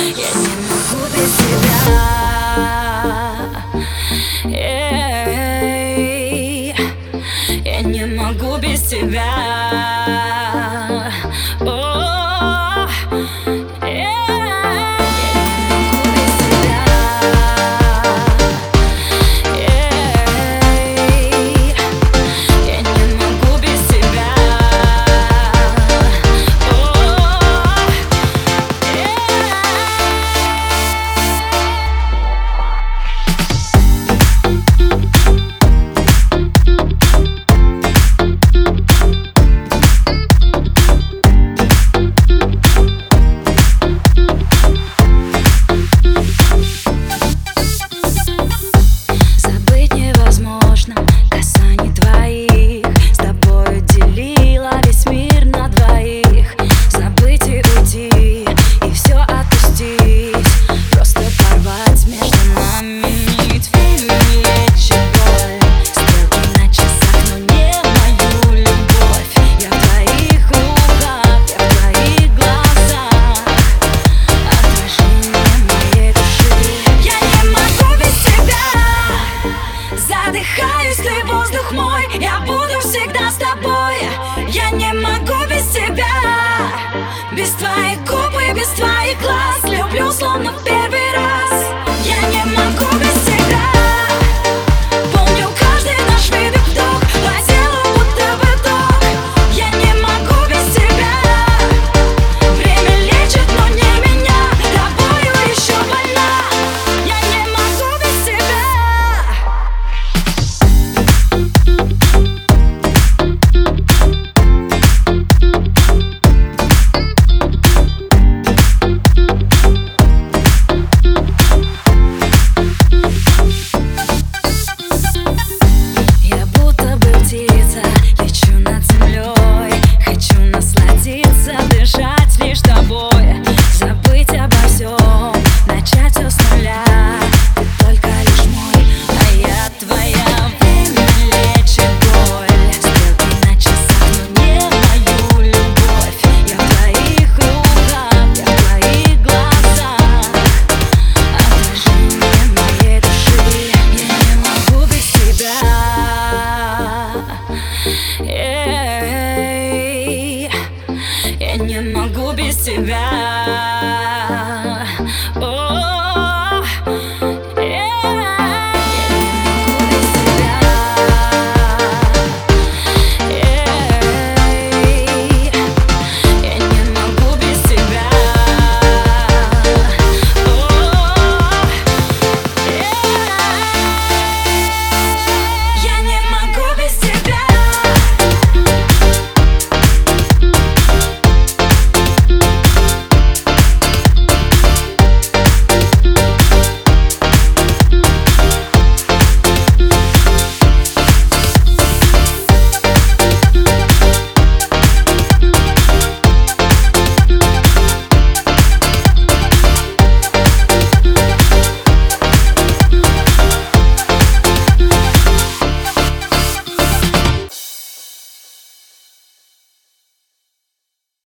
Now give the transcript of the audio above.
Я не могу без тебя. Эй, я не могу без тебя. Я не могу без тебя.